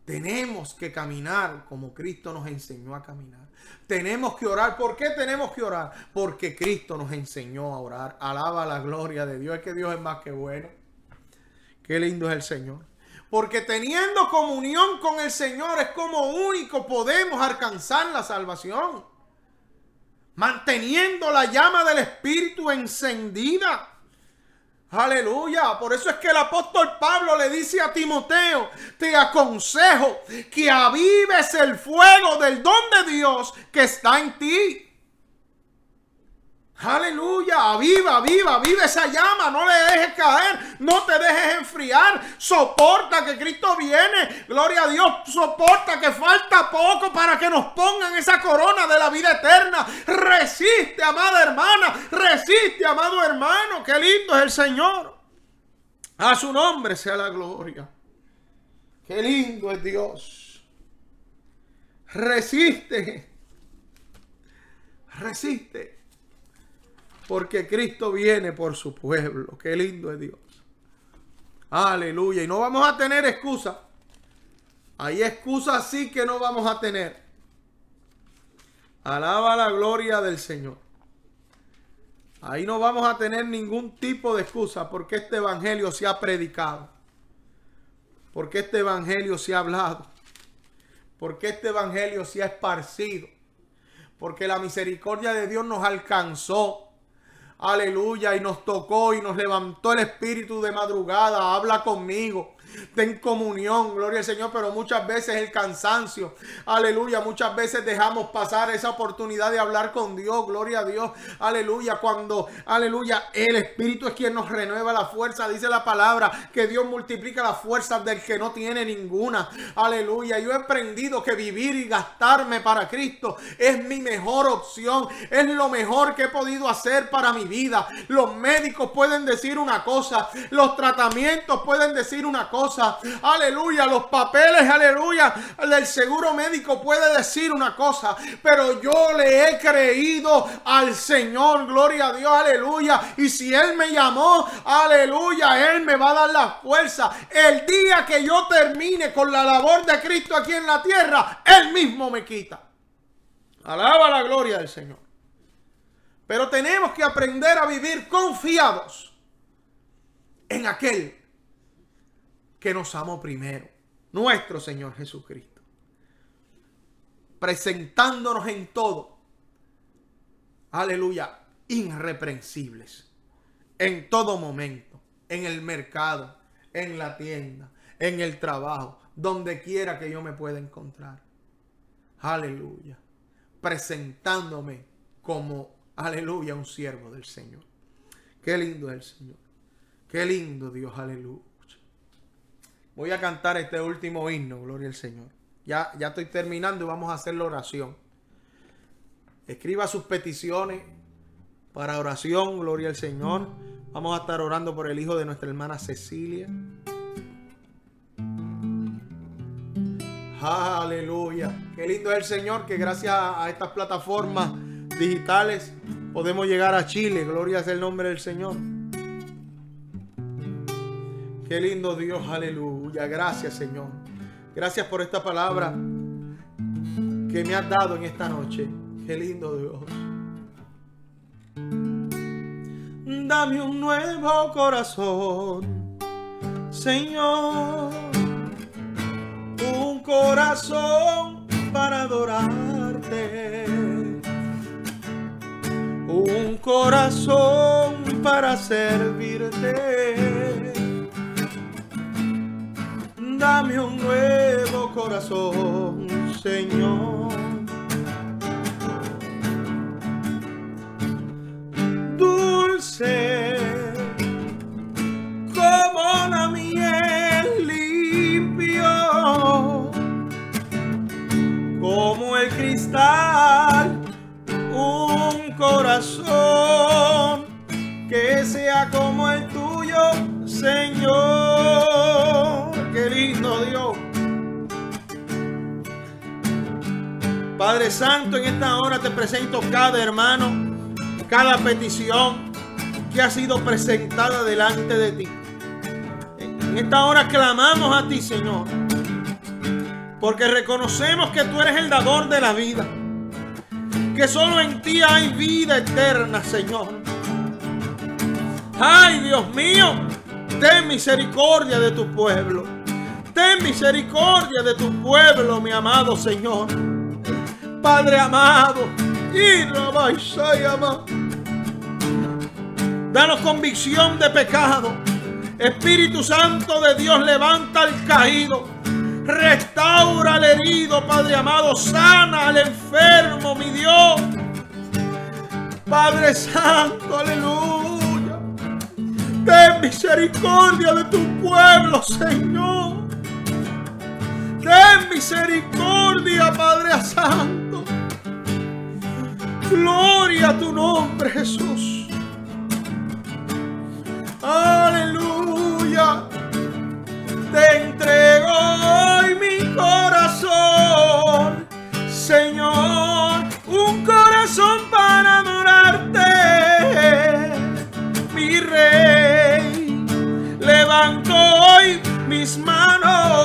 Tenemos que caminar como Cristo nos enseñó a caminar. Tenemos que orar. ¿Por qué tenemos que orar? Porque Cristo nos enseñó a orar. Alaba la gloria de Dios. Es que Dios es más que bueno. Qué lindo es el Señor. Porque teniendo comunión con el Señor es como único podemos alcanzar la salvación. Manteniendo la llama del Espíritu encendida. Aleluya. Por eso es que el apóstol Pablo le dice a Timoteo, te aconsejo que avives el fuego del don de Dios que está en ti. Aleluya, aviva, viva, vive esa llama, no le dejes caer, no te dejes enfriar, soporta que Cristo viene, gloria a Dios, soporta que falta poco para que nos pongan esa corona de la vida eterna. Resiste, amada hermana, resiste, amado hermano, qué lindo es el Señor. A su nombre sea la gloria. Qué lindo es Dios. Resiste. Resiste. Porque Cristo viene por su pueblo. Qué lindo es Dios. Aleluya. Y no vamos a tener excusa. Hay excusas sí que no vamos a tener. Alaba la gloria del Señor. Ahí no vamos a tener ningún tipo de excusa porque este evangelio se ha predicado. Porque este evangelio se ha hablado. Porque este evangelio se ha esparcido. Porque la misericordia de Dios nos alcanzó aleluya, y nos tocó y nos levantó el espíritu de madrugada, habla conmigo, ten comunión, gloria al Señor, pero muchas veces el cansancio, aleluya, muchas veces dejamos pasar esa oportunidad de hablar con Dios, gloria a Dios, aleluya, cuando, aleluya, el Espíritu es quien nos renueva la fuerza, dice la palabra, que Dios multiplica las fuerzas del que no tiene ninguna, aleluya, yo he aprendido que vivir y gastarme para Cristo es mi mejor opción, es lo mejor que he podido hacer para mi vida, los médicos pueden decir una cosa, los tratamientos pueden decir una cosa, aleluya, los papeles, aleluya, del seguro médico puede decir una cosa, pero yo le he creído al Señor, gloria a Dios, aleluya, y si Él me llamó, aleluya, Él me va a dar la fuerza. El día que yo termine con la labor de Cristo aquí en la tierra, Él mismo me quita. Alaba la gloria del Señor. Pero tenemos que aprender a vivir confiados en aquel que nos amó primero, nuestro Señor Jesucristo. Presentándonos en todo, aleluya, irreprensibles, en todo momento, en el mercado, en la tienda, en el trabajo, donde quiera que yo me pueda encontrar. Aleluya. Presentándome como, aleluya, un siervo del Señor. Qué lindo es el Señor. Qué lindo Dios, aleluya. Voy a cantar este último himno, gloria al Señor. Ya, ya estoy terminando y vamos a hacer la oración. Escriba sus peticiones para oración, gloria al Señor. Vamos a estar orando por el hijo de nuestra hermana Cecilia. Aleluya. Qué lindo es el Señor que gracias a estas plataformas digitales podemos llegar a Chile. Gloria es el nombre del Señor. Qué lindo Dios, aleluya. Gracias, Señor. Gracias por esta palabra que me has dado en esta noche. Qué lindo Dios. Dame un nuevo corazón, Señor. Un corazón para adorarte. Un corazón para servirte dame un nuevo corazón, Señor. Dulce como la miel limpio, como el cristal, un corazón que sea como el tuyo, Señor Padre Santo, en esta hora te presento cada hermano, cada petición que ha sido presentada delante de ti. En esta hora clamamos a ti, Señor, porque reconocemos que tú eres el dador de la vida, que solo en ti hay vida eterna, Señor. Ay, Dios mío, ten misericordia de tu pueblo. Ten misericordia de tu pueblo, mi amado Señor. Padre amado. Danos convicción de pecado. Espíritu Santo de Dios, levanta al caído. Restaura al herido, Padre amado. Sana al enfermo, mi Dios. Padre Santo, aleluya. Ten misericordia de tu pueblo, Señor. Ten misericordia, Padre Santo. Gloria a tu nombre, Jesús. Aleluya. Te entrego hoy mi corazón, Señor. Un corazón para adorarte, mi rey. Levanto hoy mis manos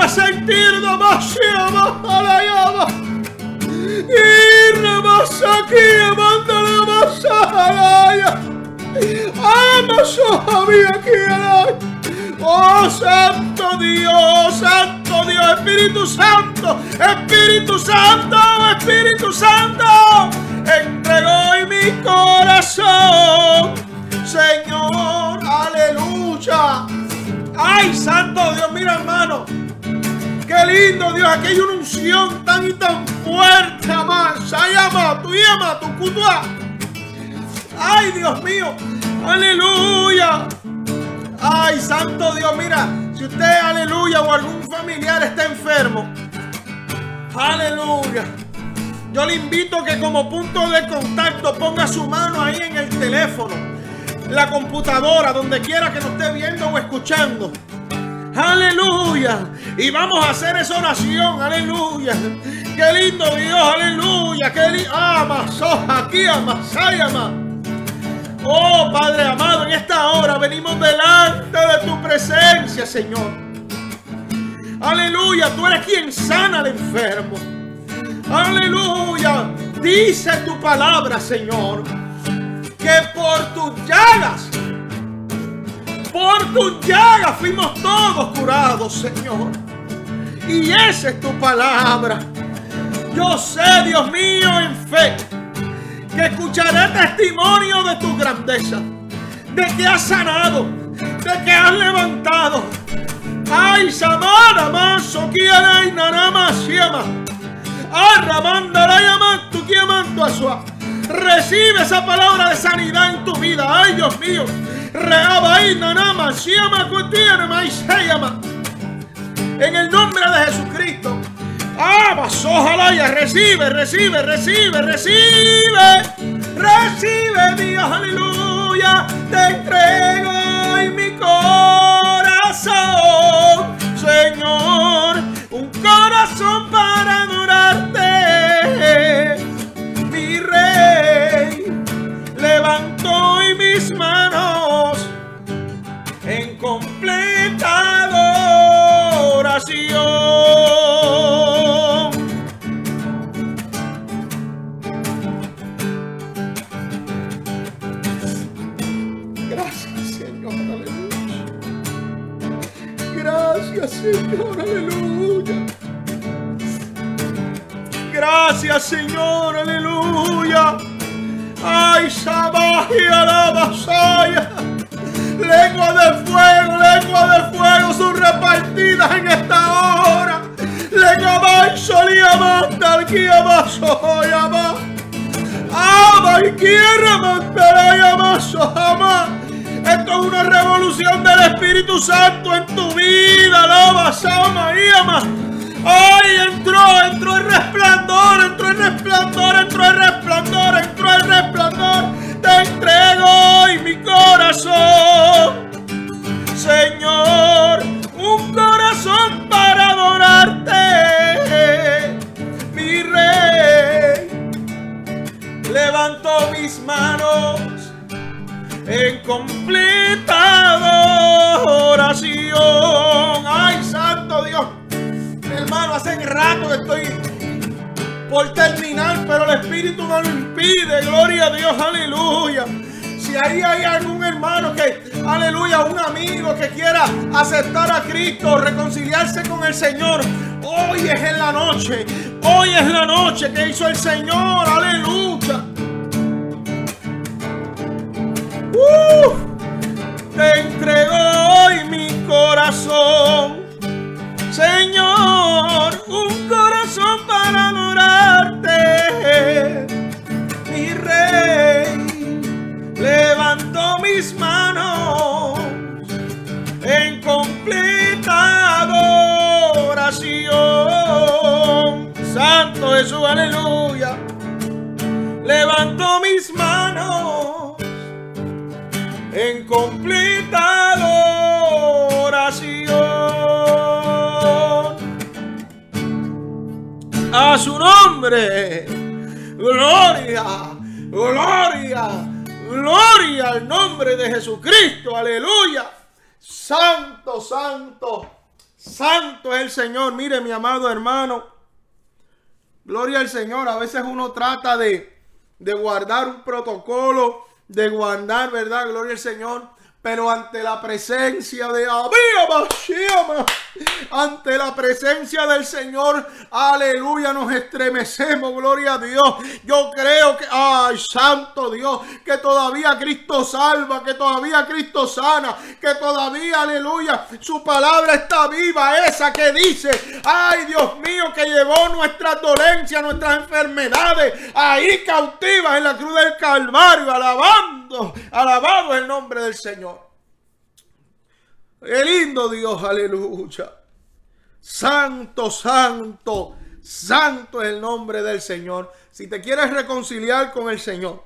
Es sentir demasiado a la llama. Rebasa aquí, amando la masa Amas, oh, aquí, Oh Santo Dios, Santo Dios, Espíritu Santo, Espíritu Santo, Espíritu Santo, entregó mi corazón, Señor, aleluya. Ay, Santo Dios, mira hermano, qué lindo Dios, aquí hay una unción tan y tan fuerte, amado. Sayama, tu tu cutua. Ay, Dios mío, aleluya. Ay, santo Dios, mira, si usted, aleluya, o algún familiar está enfermo, aleluya. Yo le invito que como punto de contacto ponga su mano ahí en el teléfono, la computadora, donde quiera que nos esté viendo o escuchando. Aleluya. Y vamos a hacer esa oración. Aleluya. Qué lindo Dios. Aleluya. Qué lindo. Ah, aquí, amasayama. Oh Padre amado, en esta hora venimos delante de tu presencia, Señor. Aleluya, tú eres quien sana al enfermo. Aleluya, dice tu palabra, Señor, que por tus llagas, por tus llagas fuimos todos curados, Señor. Y esa es tu palabra. Yo sé, Dios mío, en fe que escucharé testimonio de tu grandeza, de que has sanado, de que has levantado. Ay, Samara, Maso, Kiara y Narama, Siama. Arramanda, la llama, tu a Asua. Recibe esa palabra de sanidad en tu vida. Ay, Dios mío. En el nombre de Jesucristo. Ah, ojalá ya recibe, recibe, recibe, recibe. Recibe Dios, aleluya. Te entrego en mi corazón, Señor. Un corazón para adorarte, mi rey. Levanto hoy mis manos en completa adoración. Señor, aleluya. Gracias, Señor, aleluya. Ay, Shabaji, alabasaya. Lengua de fuego, lengua de fuego son repartidas en esta hora. Lengua más solía mandar que abaso, llama. Ama y quiere mandar a amaso, jamás. Esto es una revolución del Espíritu Santo en tu vida. Alaba, Sama y ama. Ay, entró, entró el resplandor, entró el resplandor, entró el resplandor, entró el resplandor. Te entrego hoy mi corazón, Señor, un corazón para adorarte, mi rey. Levanto mis manos en completa por terminar, pero el Espíritu no lo impide. Gloria a Dios, aleluya. Si ahí hay algún hermano que, aleluya, un amigo que quiera aceptar a Cristo, reconciliarse con el Señor, hoy es en la noche. Hoy es la noche que hizo el Señor, aleluya. te entrego hoy mi corazón, Señor, mis manos en completa adoración. Santo Jesús, aleluya. Levanto mis manos en completa adoración a su nombre. Gloria, Gloria, gloria al nombre de Jesucristo. Aleluya. Santo, santo, santo es el Señor. Mire, mi amado hermano. Gloria al Señor. A veces uno trata de, de guardar un protocolo, de guardar, ¿verdad? Gloria al Señor pero ante la presencia de ante la presencia del Señor, aleluya, nos estremecemos, gloria a Dios. Yo creo que, ay, santo Dios, que todavía Cristo salva, que todavía Cristo sana, que todavía, aleluya, su palabra está viva, esa que dice, ay, Dios mío, que llevó nuestras dolencias, nuestras enfermedades, ahí cautivas en la cruz del Calvario, alabando, alabado el nombre del Señor. Qué lindo Dios, aleluya. Santo, santo, santo es el nombre del Señor. Si te quieres reconciliar con el Señor,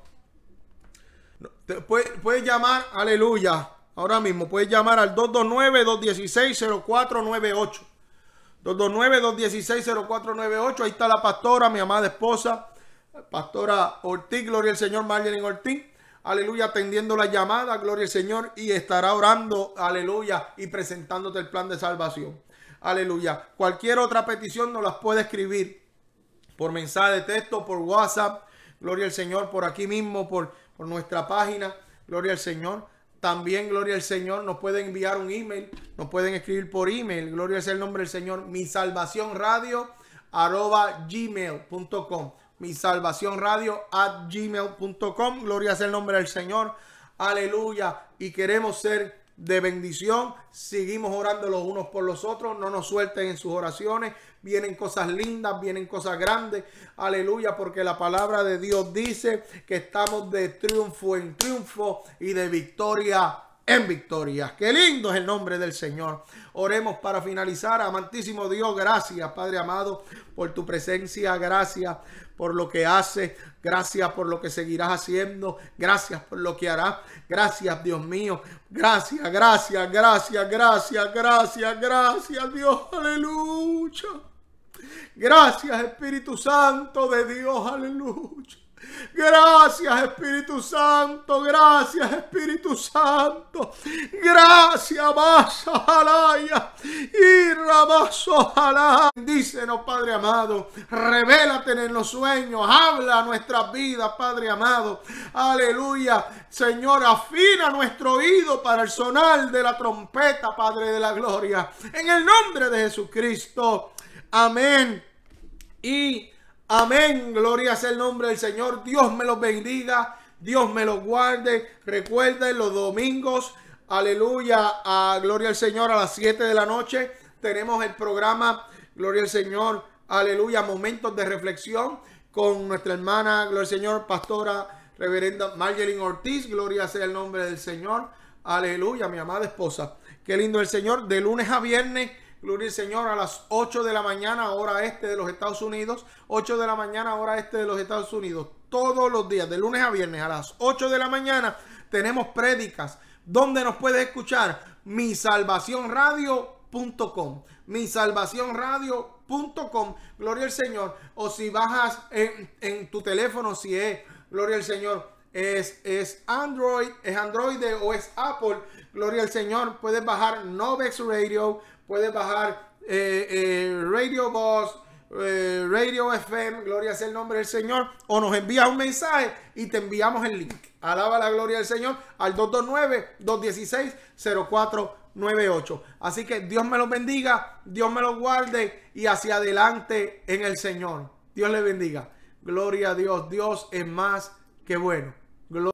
puedes, llamar, aleluya, ahora mismo, puedes llamar al 229-216-0498. 229-216-0498. Ahí está la pastora, mi amada esposa, pastora Ortiz, gloria al Señor, Marlene Ortiz aleluya, atendiendo la llamada, gloria al Señor, y estará orando, aleluya, y presentándote el plan de salvación. Aleluya. Cualquier otra petición nos las puede escribir por mensaje de texto, por WhatsApp, gloria al Señor, por aquí mismo, por, por nuestra página, gloria al Señor. También, gloria al Señor, nos pueden enviar un email, nos pueden escribir por email, gloria al el nombre del Señor, mi salvación radio arroba gmail.com mi salvación radio at gmail.com. Gloria sea el nombre del Señor. Aleluya. Y queremos ser de bendición. Seguimos orando los unos por los otros. No nos suelten en sus oraciones. Vienen cosas lindas, vienen cosas grandes. Aleluya, porque la palabra de Dios dice que estamos de triunfo en triunfo y de victoria en victoria. Qué lindo es el nombre del Señor. Oremos para finalizar. Amantísimo Dios, gracias, Padre amado, por tu presencia. Gracias por lo que haces. Gracias por lo que seguirás haciendo. Gracias por lo que harás. Gracias, Dios mío. Gracias, gracias, gracias, gracias, gracias, gracias, Dios. Aleluya. Gracias, Espíritu Santo de Dios. Aleluya. Gracias Espíritu Santo, gracias Espíritu Santo, gracias más Alaya y Rabaso Alaya. Bendícenos Padre amado, revélate en los sueños, habla nuestras vidas Padre amado, aleluya. Señor, afina nuestro oído para el sonar de la trompeta Padre de la gloria, en el nombre de Jesucristo, amén. Y Amén. Gloria sea el nombre del Señor. Dios me los bendiga. Dios me los guarde. Recuerden los domingos. Aleluya. A gloria al Señor a las 7 de la noche. Tenemos el programa Gloria al Señor. Aleluya. Momentos de reflexión con nuestra hermana, Gloria al Señor, pastora reverenda Marjorie Ortiz. Gloria sea el nombre del Señor. Aleluya, mi amada esposa. Qué lindo el Señor. De lunes a viernes Gloria al Señor, a las 8 de la mañana, hora este de los Estados Unidos. 8 de la mañana, hora este de los Estados Unidos. Todos los días, de lunes a viernes, a las 8 de la mañana, tenemos prédicas. ¿Dónde nos puede escuchar? misalvacionradio.com. Misalvacionradio.com. Gloria al Señor. O si bajas en, en tu teléfono, si es, gloria al Señor, es, es Android, es Android o es Apple. Gloria al Señor. Puedes bajar Novex Radio puedes bajar eh, eh, Radio Boss, eh, Radio FM, gloria sea el nombre del Señor, o nos envías un mensaje y te enviamos el link. Alaba la gloria del Señor al 229-216-0498. Así que Dios me los bendiga, Dios me los guarde y hacia adelante en el Señor. Dios le bendiga. Gloria a Dios, Dios es más que bueno.